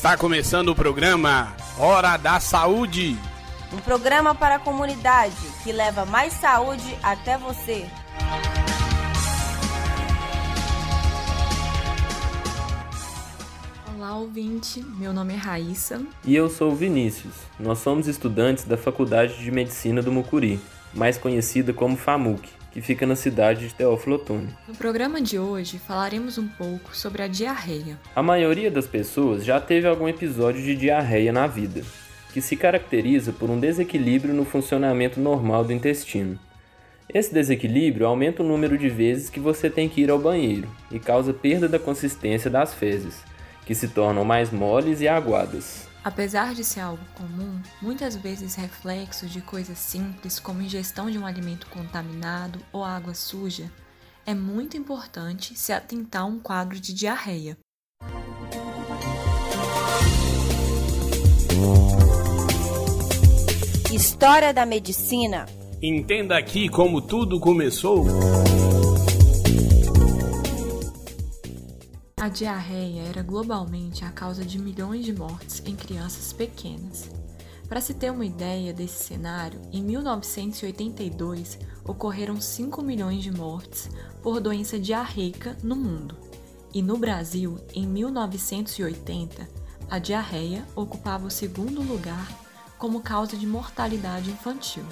Está começando o programa Hora da Saúde. Um programa para a comunidade que leva mais saúde até você. Olá, ouvinte. Meu nome é Raíssa. E eu sou o Vinícius. Nós somos estudantes da Faculdade de Medicina do Mucuri, mais conhecida como FAMUC, que fica na cidade de Teófilo Otoni. No programa de hoje falaremos um pouco sobre a diarreia. A maioria das pessoas já teve algum episódio de diarreia na vida, que se caracteriza por um desequilíbrio no funcionamento normal do intestino. Esse desequilíbrio aumenta o número de vezes que você tem que ir ao banheiro e causa perda da consistência das fezes, que se tornam mais moles e aguadas. Apesar de ser algo comum, muitas vezes reflexo de coisas simples como ingestão de um alimento contaminado ou água suja, é muito importante se atentar a um quadro de diarreia. História da medicina. Entenda aqui como tudo começou. A diarreia era globalmente a causa de milhões de mortes em crianças pequenas. Para se ter uma ideia desse cenário, em 1982 ocorreram 5 milhões de mortes por doença diarreica no mundo. E no Brasil, em 1980, a diarreia ocupava o segundo lugar como causa de mortalidade infantil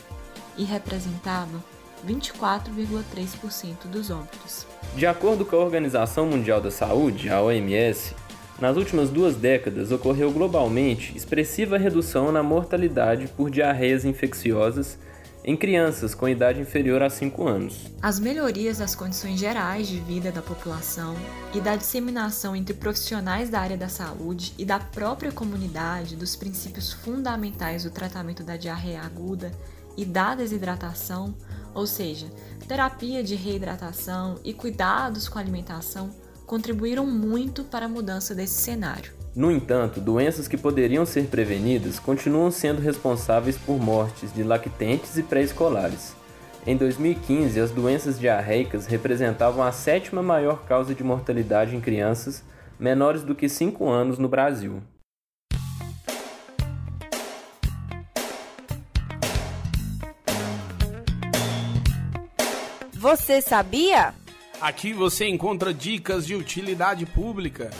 e representava 24,3% dos óbitos. De acordo com a Organização Mundial da Saúde, a OMS, nas últimas duas décadas ocorreu globalmente expressiva redução na mortalidade por diarreias infecciosas em crianças com idade inferior a 5 anos. As melhorias das condições gerais de vida da população e da disseminação entre profissionais da área da saúde e da própria comunidade dos princípios fundamentais do tratamento da diarreia aguda e da desidratação, ou seja, terapia de reidratação e cuidados com a alimentação, contribuíram muito para a mudança desse cenário. No entanto, doenças que poderiam ser prevenidas continuam sendo responsáveis por mortes de lactentes e pré-escolares. Em 2015, as doenças diarreicas representavam a sétima maior causa de mortalidade em crianças menores do que 5 anos no Brasil. Você sabia? Aqui você encontra dicas de utilidade pública.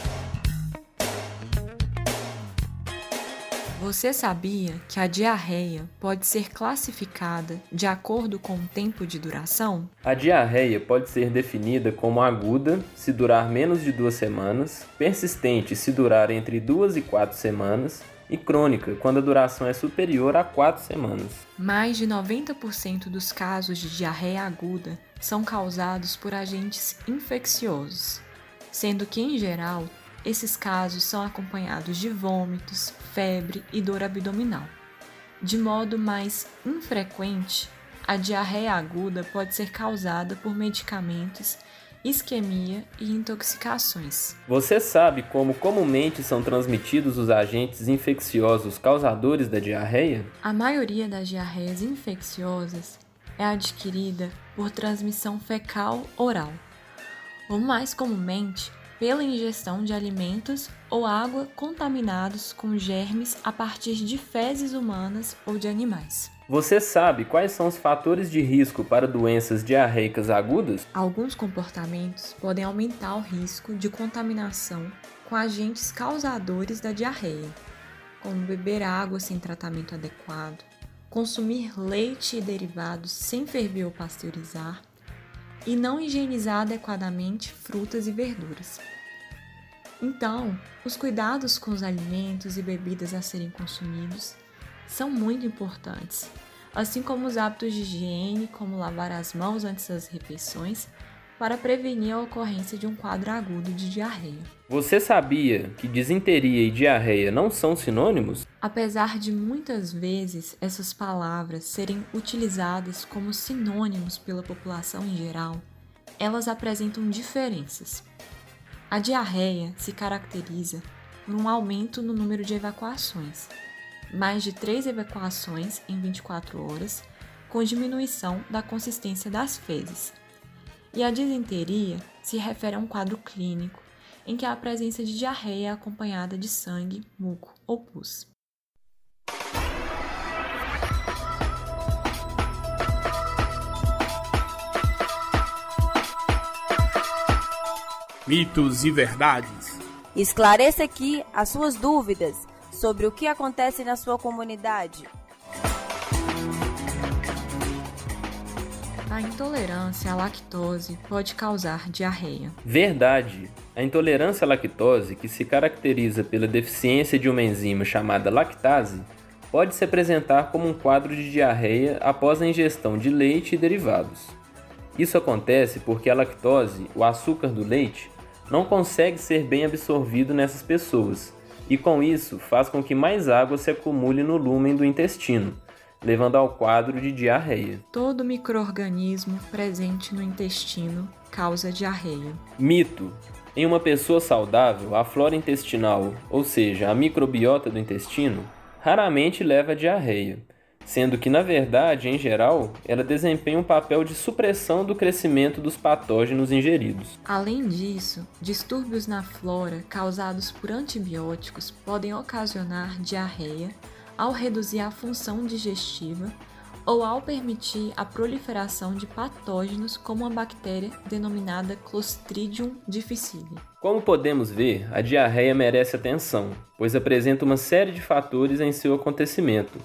Você sabia que a diarreia pode ser classificada de acordo com o tempo de duração? A diarreia pode ser definida como aguda, se durar menos de duas semanas, persistente, se durar entre duas e quatro semanas, e crônica, quando a duração é superior a quatro semanas. Mais de 90% dos casos de diarreia aguda são causados por agentes infecciosos, sendo que, em geral, esses casos são acompanhados de vômitos, febre e dor abdominal. De modo mais infrequente, a diarreia aguda pode ser causada por medicamentos, isquemia e intoxicações. Você sabe como comumente são transmitidos os agentes infecciosos causadores da diarreia? A maioria das diarreias infecciosas é adquirida por transmissão fecal oral, ou mais comumente pela ingestão de alimentos ou água contaminados com germes a partir de fezes humanas ou de animais. Você sabe quais são os fatores de risco para doenças diarreicas agudas? Alguns comportamentos podem aumentar o risco de contaminação com agentes causadores da diarreia, como beber água sem tratamento adequado, consumir leite e derivados sem ferver ou pasteurizar e não higienizar adequadamente frutas e verduras. Então, os cuidados com os alimentos e bebidas a serem consumidos são muito importantes, assim como os hábitos de higiene, como lavar as mãos antes das refeições, para prevenir a ocorrência de um quadro agudo de diarreia. Você sabia que disenteria e diarreia não são sinônimos? Apesar de muitas vezes essas palavras serem utilizadas como sinônimos pela população em geral, elas apresentam diferenças. A diarreia se caracteriza por um aumento no número de evacuações, mais de 3 evacuações em 24 horas, com diminuição da consistência das fezes. E a disenteria se refere a um quadro clínico em que há a presença de diarreia acompanhada de sangue, muco ou pus. Mitos e verdades. Esclareça aqui as suas dúvidas sobre o que acontece na sua comunidade. A intolerância à lactose pode causar diarreia. Verdade. A intolerância à lactose, que se caracteriza pela deficiência de uma enzima chamada lactase, pode se apresentar como um quadro de diarreia após a ingestão de leite e derivados. Isso acontece porque a lactose, o açúcar do leite, não consegue ser bem absorvido nessas pessoas, e com isso faz com que mais água se acumule no lúmen do intestino, levando ao quadro de diarreia. Todo microorganismo presente no intestino causa diarreia. Mito: em uma pessoa saudável, a flora intestinal, ou seja, a microbiota do intestino, raramente leva a diarreia sendo que, na verdade, em geral, ela desempenha um papel de supressão do crescimento dos patógenos ingeridos. Além disso, distúrbios na flora causados por antibióticos podem ocasionar diarreia ao reduzir a função digestiva ou ao permitir a proliferação de patógenos como a bactéria denominada Clostridium difficile. Como podemos ver, a diarreia merece atenção, pois apresenta uma série de fatores em seu acontecimento,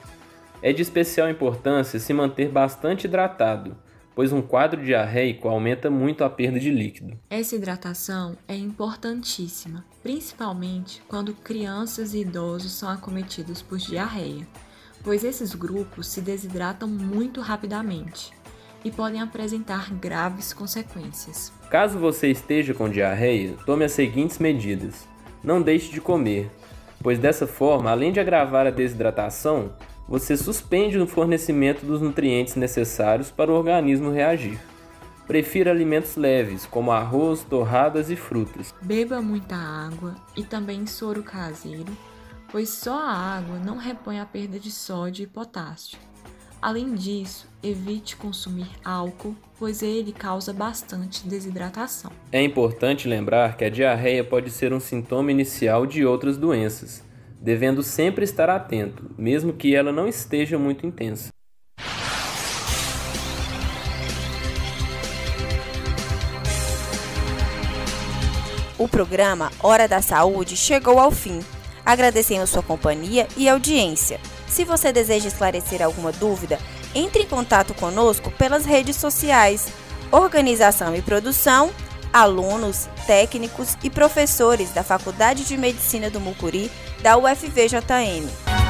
é de especial importância se manter bastante hidratado, pois um quadro diarreico aumenta muito a perda de líquido. Essa hidratação é importantíssima, principalmente quando crianças e idosos são acometidos por diarreia, pois esses grupos se desidratam muito rapidamente e podem apresentar graves consequências. Caso você esteja com diarreia, tome as seguintes medidas: não deixe de comer, pois dessa forma, além de agravar a desidratação, você suspende o fornecimento dos nutrientes necessários para o organismo reagir. Prefira alimentos leves, como arroz, torradas e frutas. Beba muita água e também soro caseiro, pois só a água não repõe a perda de sódio e potássio. Além disso, evite consumir álcool, pois ele causa bastante desidratação. É importante lembrar que a diarreia pode ser um sintoma inicial de outras doenças devendo sempre estar atento, mesmo que ela não esteja muito intensa. O programa Hora da Saúde chegou ao fim. Agradecemos sua companhia e audiência. Se você deseja esclarecer alguma dúvida, entre em contato conosco pelas redes sociais. Organização e produção, alunos, técnicos e professores da Faculdade de Medicina do Mucuri da UFVJM.